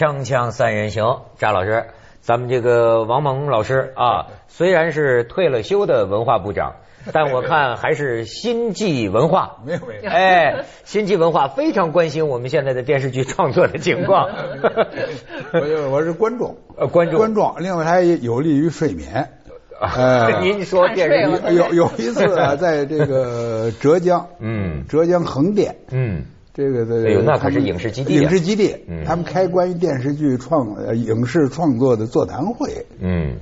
锵锵三人行，张老师，咱们这个王蒙老师啊，虽然是退了休的文化部长，但我看还是新纪文化，没有没有，哎，新纪文化非常关心我们现在的电视剧创作的情况。我我是观众，呃，观众，观众，另外还有利于睡眠。呃，您说电视剧。有有一次啊，在这个浙江，嗯，浙江横店，嗯，这个的，哎呦，那可是影视基地，影视基地，他们开关于电视剧创呃影视创作的座谈会，嗯，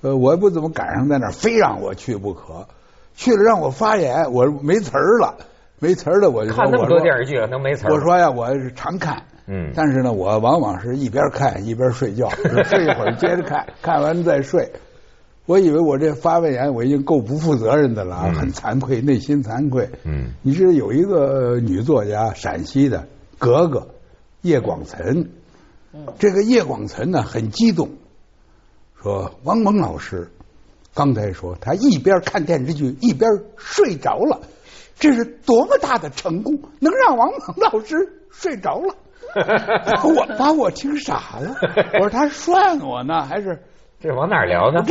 呃，我也不怎么赶上在那儿，非让我去不可，去了让我发言，我没词儿了，没词儿了，我就看那么多电视剧了，能没词儿？我说呀，我是常看，嗯，但是呢，我往往是一边看一边睡觉，睡一会儿接着看，看完再睡。我以为我这发完言我已经够不负责任的了，很惭愧，内心惭愧。嗯，你知道有一个女作家，陕西的格格叶广岑。嗯，这个叶广岑呢很激动，说王蒙老师刚才说他一边看电视剧一边睡着了，这是多么大的成功，能让王蒙老师睡着了。我把我听傻了，我说他涮我呢还是？这往哪儿聊呢？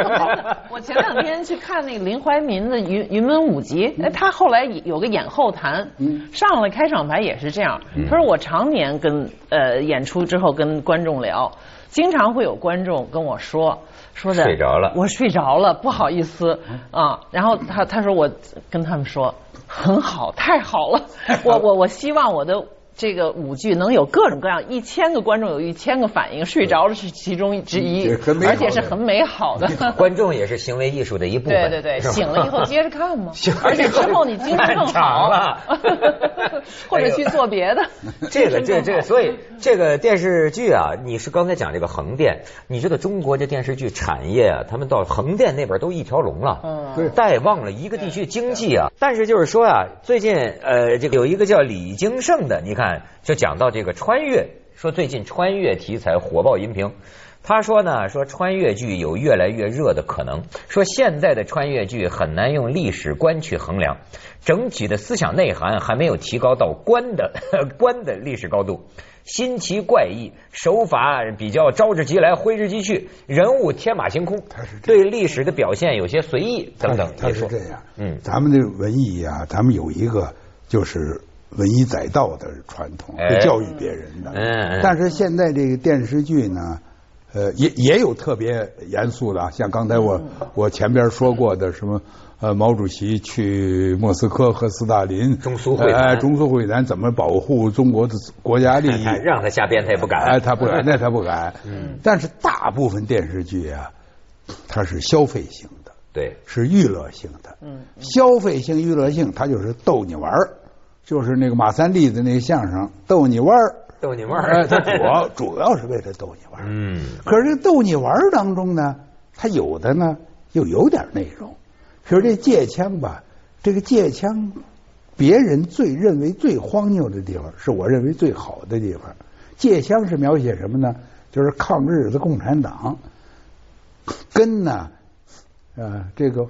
我前两天去看那个林怀民的《云云门舞集》，哎，他后来有个演后谈，上了开场白也是这样。他说我常年跟呃演出之后跟观众聊，经常会有观众跟我说说的睡着了，我睡着了，不好意思啊。然后他他说我跟他们说很好，太好了，我我我希望我的。这个舞剧能有各种各样，一千个观众有一千个反应，睡着了是其中之一，而且是很美好的。观众也是行为艺术的一部分。对对对，醒了以后接着看嘛，而且之后你精神更好了，或者去做别的。这个这这，所以这个电视剧啊，你是刚才讲这个横店，你知道中国这电视剧产业啊，他们到横店那边都一条龙了，嗯，带旺了一个地区经济啊。但是就是说啊，最近呃，这个有一个叫李京胜的，你看。就讲到这个穿越，说最近穿越题材火爆荧屏。他说呢，说穿越剧有越来越热的可能。说现在的穿越剧很难用历史观去衡量，整体的思想内涵还没有提高到观的 观的历史高度。新奇怪异，手法比较招之即来挥之即去，人物天马行空，对历史的表现有些随意等等。他是这样，嗯，咱们的文艺啊，咱们有一个就是。文以载道的传统，会教育别人的。嗯但是现在这个电视剧呢，呃，也也有特别严肃的，像刚才我我前边说过的什么，呃，毛主席去莫斯科和斯大林中苏会谈，中苏会谈怎么保护中国的国家利益？让他瞎编他也不敢。哎，他不敢，那他不敢。嗯。但是大部分电视剧啊，它是消费性的，对，是娱乐性的。嗯。消费性、娱乐性，它就是逗你玩儿。就是那个马三立的那个相声逗你玩儿，逗你玩儿，他主要 主要是为了逗你玩儿。嗯，可是逗你玩儿当中呢，他有的呢又有点内容。比如这借枪吧，这个借枪，别人最认为最荒谬的地方，是我认为最好的地方。借枪是描写什么呢？就是抗日的共产党跟呢啊这个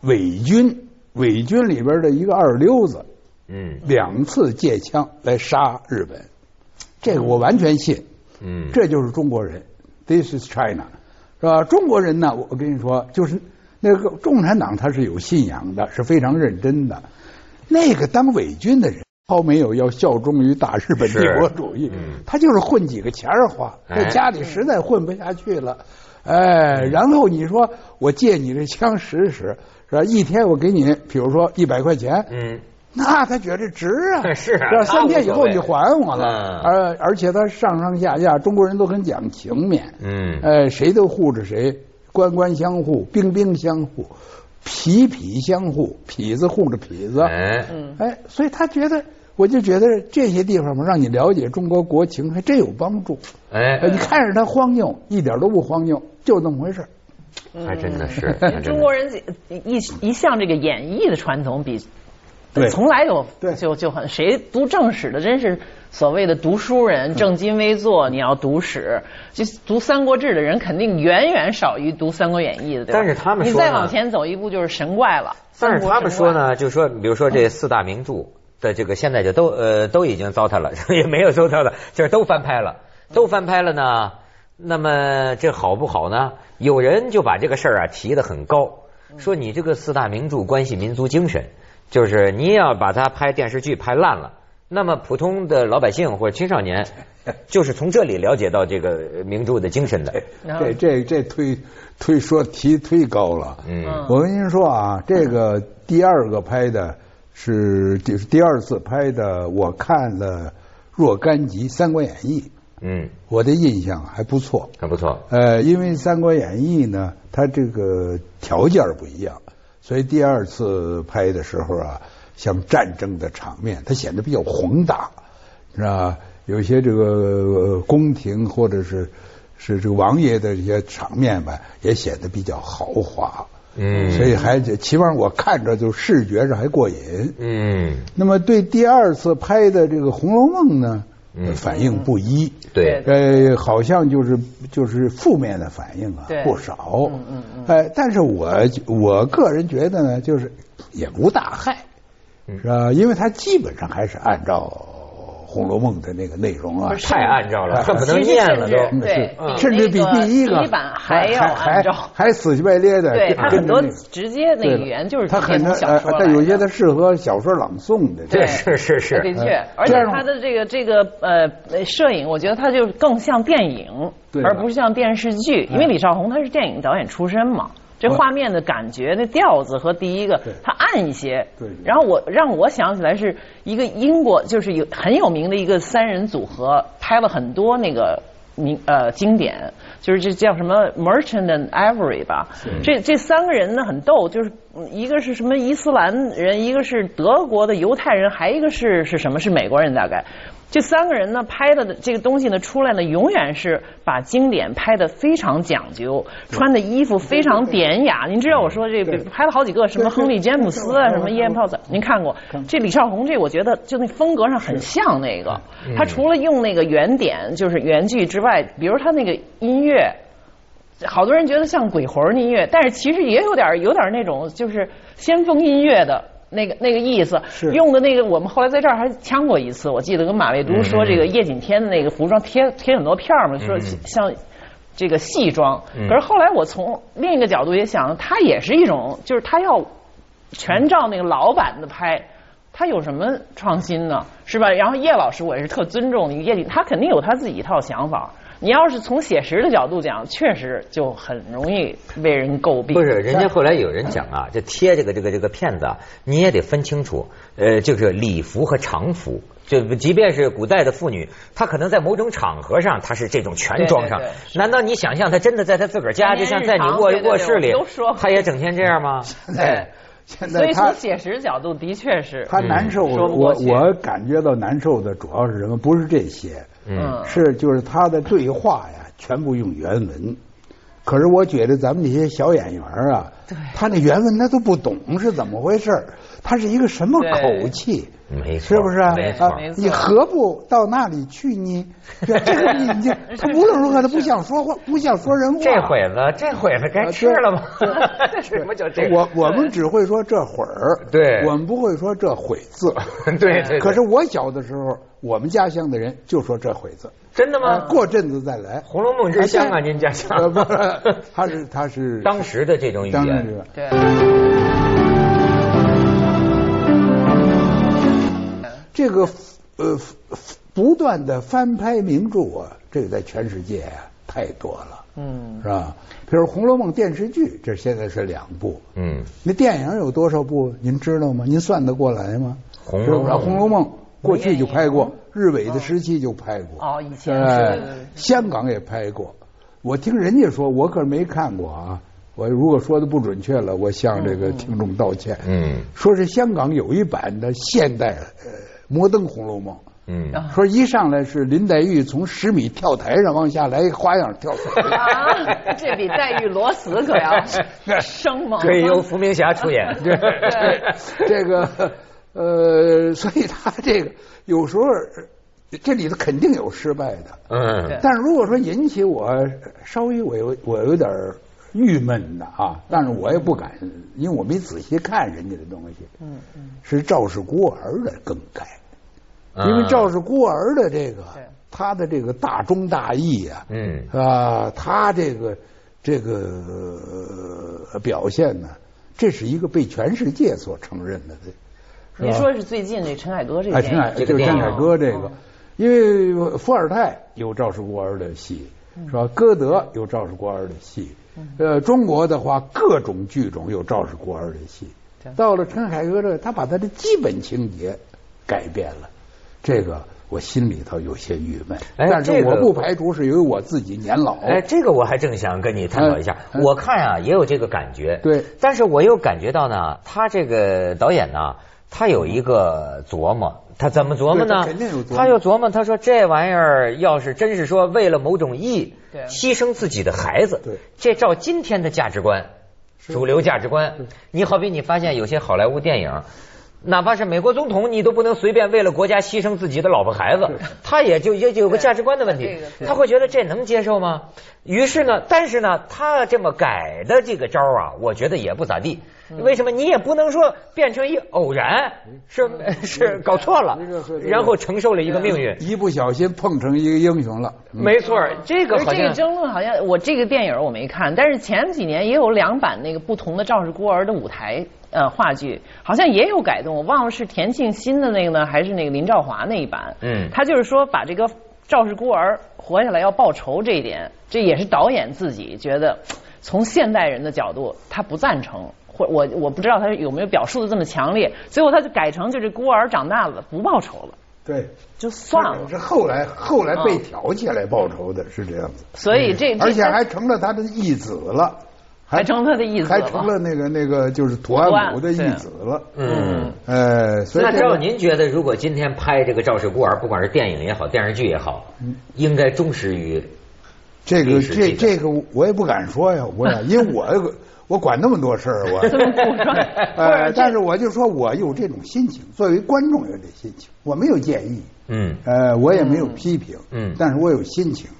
伪军，伪军里边的一个二流子。嗯，两次借枪来杀日本，这个我完全信。嗯，这就是中国人，This is China，是吧？中国人呢，我跟你说，就是那个共产党，他是有信仰的，是非常认真的。那个当伪军的人，他没有要效忠于大日本帝国主义，他就是混几个钱儿花，在家里实在混不下去了，哎，然后你说我借你这枪使使，是吧？一天我给你，比如说一百块钱，嗯。那他觉得值啊，是三天以后你还我了，而而且他上上下下中国人都很讲情面，嗯，呃，谁都护着谁，官官相护，兵兵相护，痞痞相护，痞子护着痞子，哎，哎，所以他觉得，我就觉得这些地方嘛，让你了解中国国情还真有帮助，哎，你看着他荒谬，一点都不荒谬，就那么回事还真的是，中国人一一向这个演绎的传统比。从来就就就很谁读正史的真是所谓的读书人正襟危坐，你要读史，就读三国志的人肯定远远少于读三国演义的，对吧？但是他们你再往前走一步就是神怪了。但是他们说呢，就说比如说这四大名著的这个现在就都呃都已经糟蹋了，也没有糟蹋了，就是都翻拍了。都翻拍了呢。那么这好不好呢？有人就把这个事儿啊提得很高，说你这个四大名著关系民族精神，就是你要把它拍电视剧拍烂了，那么普通的老百姓或者青少年，就是从这里了解到这个名著的精神的。这这这推推说提忒高了。嗯，我跟您说啊，这个第二个拍的是就是第二次拍的，我看了若干集《三国演义》。嗯，我的印象还不错，还不错。呃，因为《三国演义》呢，它这个条件不一样，所以第二次拍的时候啊，像战争的场面，它显得比较宏大，是吧？有些这个宫廷或者是是这个王爷的一些场面吧，也显得比较豪华。嗯，所以还起码我看着就视觉上还过瘾。嗯，那么对第二次拍的这个《红楼梦》呢？反应不一，对，呃，好像就是就是负面的反应啊，不少，嗯嗯嗯，哎，但是我我个人觉得呢，就是也无大害，是吧？因为它基本上还是按照。《红楼梦》的那个内容啊，太按照了，恨不能念了都，对，甚至比第一个版还要按照，还死乞白咧的。对他很多直接那语言就是他很多小说，但有些他适合小说朗诵的。对，是是是，的确，而且他的这个这个呃摄影，我觉得他就更像电影，而不是像电视剧，因为李少红他是电影导演出身嘛。这画面的感觉，那调子和第一个，它暗一些。对。然后我让我想起来是一个英国，就是有很有名的一个三人组合，拍了很多那个名呃经典，就是这叫什么 Merchant and Avery 吧。这这三个人呢很逗，就是一个是什么伊斯兰人，一个是德国的犹太人，还一个是是什么是美国人大概。这三个人呢，拍的这个东西呢，出来呢，永远是把经典拍的非常讲究，穿的衣服非常典雅。您知道我说这个拍了好几个，什么亨利詹姆斯啊，什么伊恩泡子，您看过？这李少红这，我觉得就那风格上很像那个。他除了用那个原点，就是原剧之外，比如他那个音乐，好多人觉得像鬼魂音乐，但是其实也有点有点那种就是先锋音乐的。那个那个意思，用的那个，我们后来在这儿还呛过一次。我记得跟马未都说，这个叶锦添的那个服装贴贴很多片嘛，说像这个戏装。可是后来我从另一个角度也想，他也是一种，就是他要全照那个老版的拍，他有什么创新呢？是吧？然后叶老师，我也是特尊重叶锦，他肯定有他自己一套想法。你要是从写实的角度讲，确实就很容易被人诟病。不是，人家后来有人讲啊，这贴这个这个这个片子，你也得分清楚，呃，就是礼服和常服。就即便是古代的妇女，她可能在某种场合上，她是这种全装上。难道你想象她真的在她自个儿家，就像在你卧卧室里，她也整天这样吗？对。所以从写实角度，的确是他难受。我我感觉到难受的主要是什么？不是这些，嗯，是就是他的对话呀，全部用原文。可是我觉得咱们这些小演员啊，他那原文他都不懂是怎么回事他是一个什么口气？没错，是不是？没错，你何不到那里去呢？这个你你他无论如何他不想说话，不想说人话。这会子，这会子该吃了吗？什么叫这？我我们只会说这会儿，对，我们不会说这会字。对对。可是我小的时候，我们家乡的人就说这会字。真的吗？过阵子再来。《红楼梦》之乡啊，您家乡？不，他是他是当时的这种语言。对。这个呃不断的翻拍名著啊，这个在全世界啊太多了，嗯，是吧？比如《红楼梦》电视剧，这现在是两部，嗯，那电影有多少部？您知道吗？您算得过来吗？《红楼梦》《红楼梦》过去就拍过，日伪的时期就拍过，哦，以前香港也拍过。我听人家说，我可是没看过啊。我如果说的不准确了，我向这个听众道歉。嗯，说是香港有一版的现代呃。摩登《红楼梦》，嗯，说一上来是林黛玉从十米跳台上往下来一，花样跳水。啊，这比黛玉裸死可要 生猛。可以由伏明霞出演。对，这个呃，所以他这个有时候这里头肯定有失败的。嗯。但是如果说引起我稍微我有我有点郁闷的啊，但是我也不敢，因为我没仔细看人家的东西。嗯嗯。是赵氏孤儿的更改。因为赵氏孤儿的这个，他的这个大忠大义啊，嗯啊，他这个这个表现呢，这是一个被全世界所承认的。你说是最近这陈凯歌这个哎陈凯就是陈凯歌这个，因为伏尔泰有赵氏孤儿的戏，是吧？歌德有赵氏孤儿的戏，呃，中国的话各种剧种有赵氏孤儿的戏。到了陈凯歌这，他把他的基本情节改变了，这个我心里头有些郁闷。但是我不排除是因为我自己年老。哎，这个我还正想跟你探讨一下。我看啊，也有这个感觉。对，但是我又感觉到呢，他这个导演呢。他有一个琢磨，他怎么琢磨呢？他又琢磨，他说这玩意儿要是真是说为了某种义，牺牲自己的孩子，这照今天的价值观，主流价值观，你好比你发现有些好莱坞电影，哪怕是美国总统，你都不能随便为了国家牺牲自己的老婆孩子，他也就也就有个价值观的问题，他会觉得这能接受吗？于是呢，但是呢，他这么改的这个招啊，我觉得也不咋地。为什么你也不能说变成一偶然？是是搞错了，然后承受了一个命运，一不小心碰成一个英雄了。没错，这个这个争论好像我这个电影我没看，但是前几年也有两版那个不同的《赵氏孤儿》的舞台呃话剧，好像也有改动，我忘了是田沁鑫的那个呢，还是那个林兆华那一版。嗯，他就是说把这个赵氏孤儿活下来要报仇这一点，这也是导演自己觉得从现代人的角度他不赞成。或我我不知道他有没有表述的这么强烈，最后他就改成就是孤儿长大了不报仇了，对，就算了。是后来后来被挑起来报仇的，是这样子。所以这而且还成了他的义子了，还成他的义子，还成了那个那个就是土安武的义子了。嗯，呃，所以那照您觉得，如果今天拍这个赵氏孤儿，不管是电影也好，电视剧也好，应该忠实于这个这这个我也不敢说呀，我因为我。我管那么多事儿，我，呃，但是我就说我有这种心情，作为观众有这心情，我没有建议，嗯，呃，我也没有批评，嗯，但是我有心情，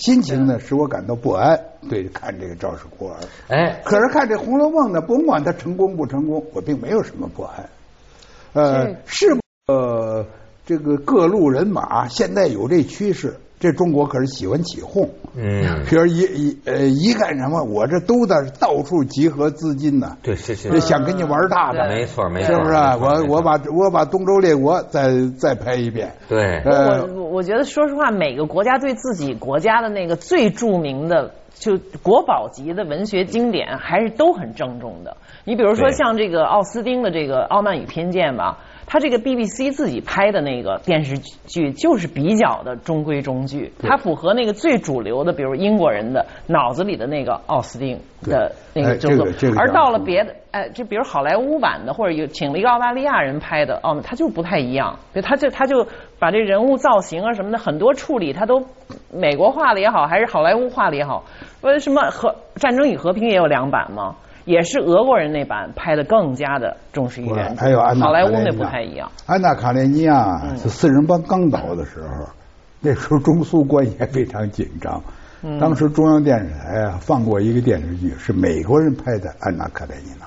心情呢使我感到不安，对，看这个赵氏孤儿，哎，可是看这《红楼梦》呢，甭管它成功不成功，我并没有什么不安，呃，是呃，这个各路人马现在有这趋势。这中国可是喜欢起哄，嗯，比如一一呃一干什么，我这都在到处集合资金呢，对，是是，想跟你玩大的，没错没错，是不是？我我把我把东周列国再再拍一遍，对，我我觉得说实话，每个国家对自己国家的那个最著名的就国宝级的文学经典，还是都很郑重的。你比如说像这个奥斯丁的这个《傲慢与偏见》吧。他这个 BBC 自己拍的那个电视剧就是比较的中规中矩，它符合那个最主流的，比如英国人的脑子里的那个奥斯汀的那个这个。而到了别的，哎，就比如好莱坞版的，或者有请了一个澳大利亚人拍的，哦，他就不太一样，他就他就把这人物造型啊什么的很多处理，他都美国化的也好，还是好莱坞化的也好，为什么和战争与和平也有两版吗？也是俄国人那版拍的更加的重视原还有安好莱坞那不太一样。安娜卡列尼亚是四人帮刚倒的时候，那时候中苏关系还非常紧张。当时中央电视台啊放过一个电视剧，是美国人拍的《安娜卡列尼娜》。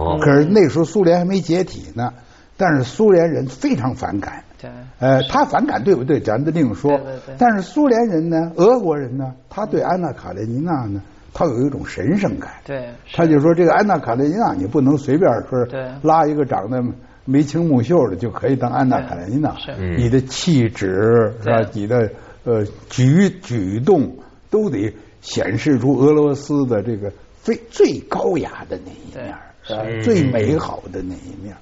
哦。可是那时候苏联还没解体呢，但是苏联人非常反感。对。呃，他反感对不对？咱另说。对对对。但是苏联人呢，俄国人呢，他对安娜卡列尼娜呢。他有一种神圣感，对，他就说这个安娜卡列尼娜，你不能随便说拉一个长得眉清目秀的就可以当安娜卡列尼娜，你的气质是吧？你的呃举举动都得显示出俄罗斯的这个最最高雅的那一面，最美好的那一面。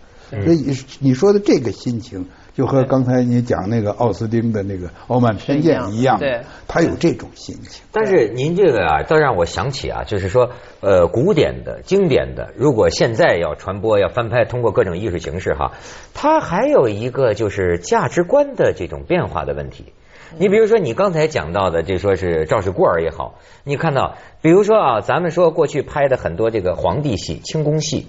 所以你说的这个心情。就和刚才你讲那个奥斯汀的那个《傲慢偏见》一样，对，他有这种心情。但是您这个啊，倒让我想起啊，就是说，呃，古典的、经典的，如果现在要传播、要翻拍，通过各种艺术形式哈，它还有一个就是价值观的这种变化的问题。你比如说，你刚才讲到的，就说是赵氏孤儿也好，你看到，比如说啊，咱们说过去拍的很多这个皇帝戏、清宫戏，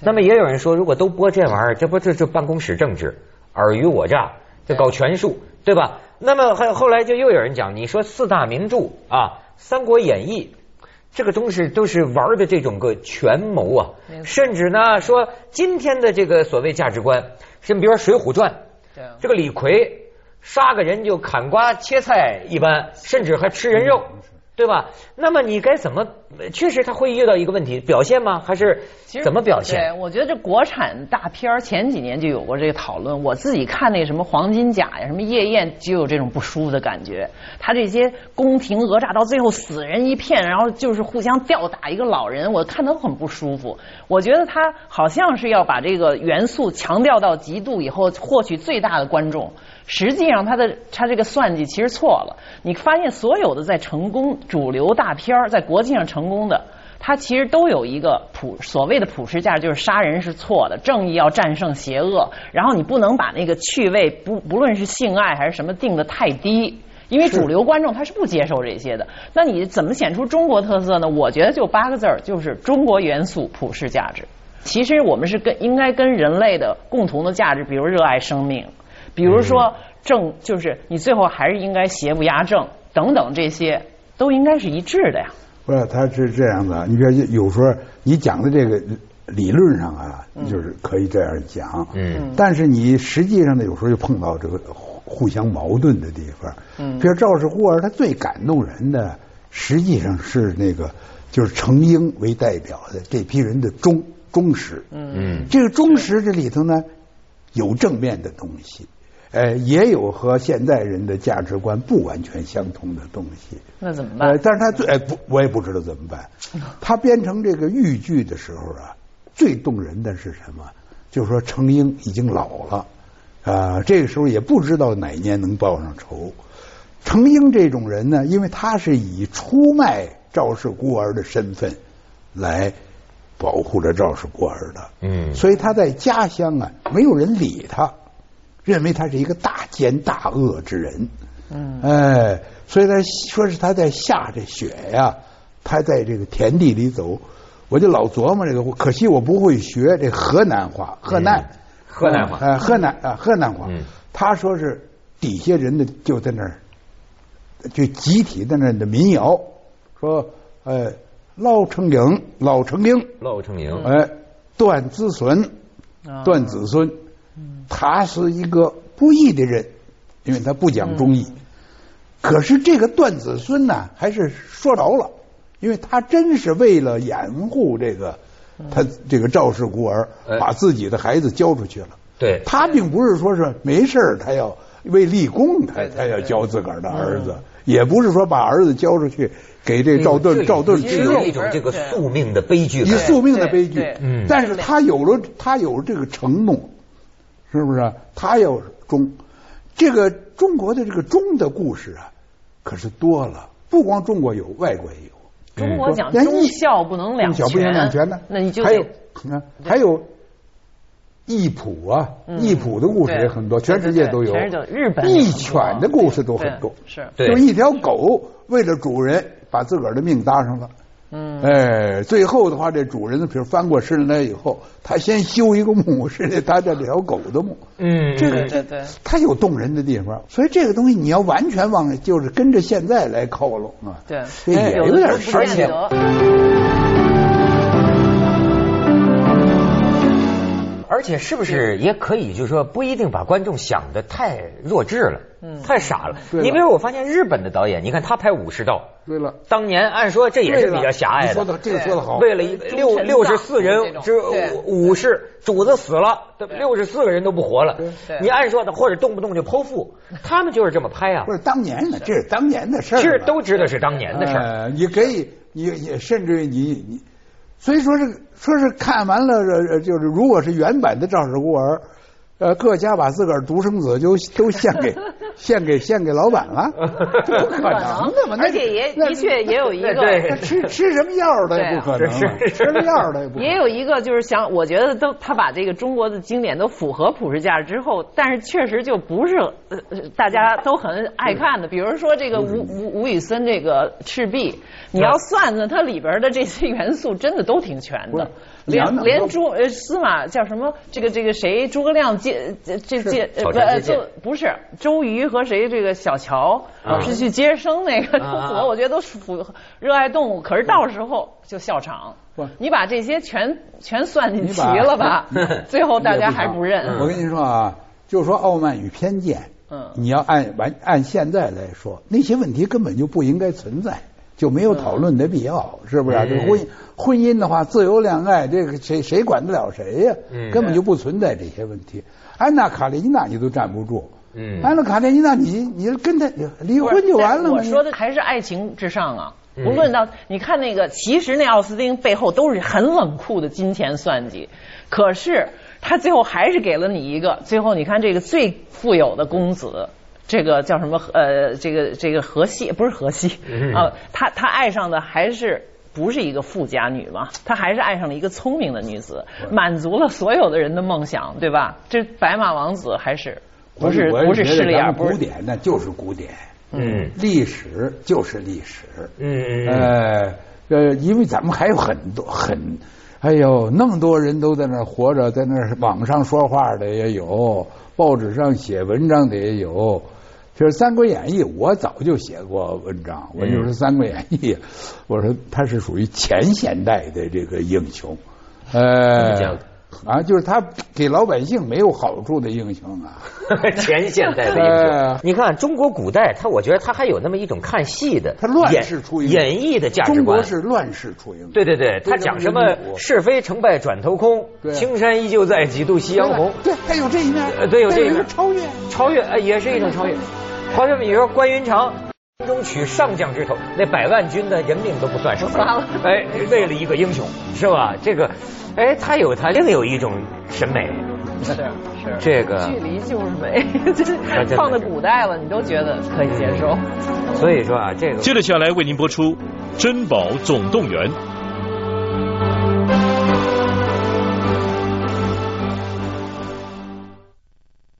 那么也有人说，如果都播这玩意儿，这不这这办公室政治。尔虞我诈，这搞权术，对。吧？那么还有后来就又有人讲，你说四大名著啊，《三国演义》，这个东西都是玩的这种个权谋啊，甚至呢说今天的这个所谓价值观，甚至比如说《水浒传》，这个李逵杀个人就砍瓜切菜一般，甚至还吃人肉。对吧？那么你该怎么？确实他会遇到一个问题，表现吗？还是怎么表现？对，我觉得这国产大片前几年就有过这个讨论。我自己看那什么《黄金甲》呀，什么《夜宴》，就有这种不舒服的感觉。他这些宫廷讹诈到最后死人一片，然后就是互相吊打一个老人，我看都很不舒服。我觉得他好像是要把这个元素强调到极度以后，获取最大的观众。实际上，他的他这个算计其实错了。你发现所有的在成功主流大片儿在国际上成功的，它其实都有一个普所谓的普世价值，就是杀人是错的，正义要战胜邪恶。然后你不能把那个趣味不不论是性爱还是什么定的太低，因为主流观众他是不接受这些的。那你怎么显出中国特色呢？我觉得就八个字儿，就是中国元素普世价值。其实我们是跟应该跟人类的共同的价值，比如热爱生命。比如说正就是你最后还是应该邪不压正等等这些都应该是一致的呀。不是，他是这样的。你说有时候你讲的这个理论上啊，就是可以这样讲。嗯。但是你实际上呢，有时候又碰到这个互相矛盾的地方。嗯。比如赵氏孤儿，他最感动人的，实际上是那个就是程婴为代表的这批人的忠忠实。嗯嗯。这个忠实这里头呢，有正面的东西。呃，也有和现代人的价值观不完全相同的东西。那怎么办？但是他最不，我也不知道怎么办。他编成这个豫剧的时候啊，最动人的是什么？就是说程英已经老了啊，这个时候也不知道哪年能报上仇。程英这种人呢，因为他是以出卖赵氏孤儿的身份来保护着赵氏孤儿的，嗯，所以他在家乡啊，没有人理他。认为他是一个大奸大恶之人，嗯，哎，所以他说是他在下着雪呀，他在这个田地里走，我就老琢磨这个，可惜我不会学这河南话，河南，河南话，哎，河南啊，河南话，他说是底下人的就在那儿，就集体在那儿的民谣，说，哎，老成英，老成英，老成英，哎，断子孙，断子孙。他是一个不义的人，因为他不讲忠义。可是这个段子孙呢，还是说着了，因为他真是为了掩护这个他这个赵氏孤儿，把自己的孩子交出去了。对，他并不是说是没事他要为立功，他他要教自个儿的儿子，也不是说把儿子交出去给这赵盾赵盾吃肉，一种这个宿命的悲剧，以宿命的悲剧。嗯，但是他有了他有这个承诺。是不是？他要忠，这个中国的这个忠的故事啊，可是多了。不光中国有，外国也有。中国讲忠孝不能两全，不能两全呢。那你就还有你看，还有义仆啊，义仆的故事也很多，全世界都有。日本义犬的故事都很多，是，就一条狗为了主人把自个儿的命搭上了。嗯，哎，最后的话，这主人比如翻过身来以后，他先修一个墓，是这他这条狗的墓。嗯，这个对对，他有动人的地方，所以这个东西你要完全往就是跟着现在来靠拢啊。对，也有点而且。而且是不是也可以，就是说不一定把观众想的太弱智了，嗯，太傻了。你比如我发现日本的导演，你看他拍武士道，对了，当年按说这也是比较狭隘的。说的这个说的好。为了六六十四人之武士，主子死了，六十四个人都不活了。你按说的，或者动不动就剖腹，他们就是这么拍啊。不是当年的，这是当年的事儿。其实都知道是当年的事儿。你可以，你你甚至于你你。所以说是说是看完了，就是如果是原版的《赵氏孤儿》，呃，各家把自个儿独生子就都献给 献给献给老板了，不可能的嘛！而且也的确也有一个吃吃什么药的也不可能，吃什么药的也不可能。也有一个就是想，我觉得都他把这个中国的经典都符合普世价值之后，但是确实就不是呃大家都很爱看的。比如说这个吴吴吴宇森这个赤壁。你要算算它里边的这些元素，真的都挺全的。连连诸呃司马叫什么？这个这个谁？诸葛亮接这接不就不是周瑜和谁？这个小乔是去接生那个，我我觉得都符合热爱动物。可是到时候就笑场。你把这些全全算进齐了吧？最后大家还不认。我跟你说啊，就是说《傲慢与偏见》，嗯，你要按完按现在来说，那些问题根本就不应该存在，就没有讨论的必要，是不是？这婚婚姻的话，自由恋爱，这个谁谁管得了谁呀？根本就不存在这些问题。安娜卡列尼娜你都站不住，嗯，安娜卡列尼娜你你跟他离婚就完了吗？我说的还是爱情至上啊。无论到你看那个，其实那奥斯汀背后都是很冷酷的金钱算计，可是他最后还是给了你一个。最后你看这个最富有的公子，这个叫什么？呃，这个这个荷西不是荷西啊，他他爱上的还是不是一个富家女嘛？他还是爱上了一个聪明的女子，满足了所有的人的梦想，对吧？这白马王子还是不是不是势利眼？古典那就是古典。嗯，历史就是历史。嗯呃呃，因为咱们还有很多很，哎呦，那么多人都在那活着，在那网上说话的也有，报纸上写文章的也有。就是《三国演义》，我早就写过文章，我就说《三国演义》，我说他是属于前现代的这个英雄。呃。啊，就是他给老百姓没有好处的英雄啊，前现代的英雄。你看中国古代，他我觉得他还有那么一种看戏的，他乱世出演绎的价值观。中国是乱世出英雄。对对对，他讲什么是非成败转头空，青山依旧在，几度夕阳红。对，他有这一面。呃，对，有这一面。超越，超越，呃，也是一种超越。好像比如说关云长。中取上将之头，那百万军的人命都不算什么，哎，为了一个英雄，是吧？这个，哎，他有他另有一种审美，是是，这个距离就是美，这放在古代了，你都觉得可以接受。所以说啊，这个接着下来为您播出《珍宝总动员》。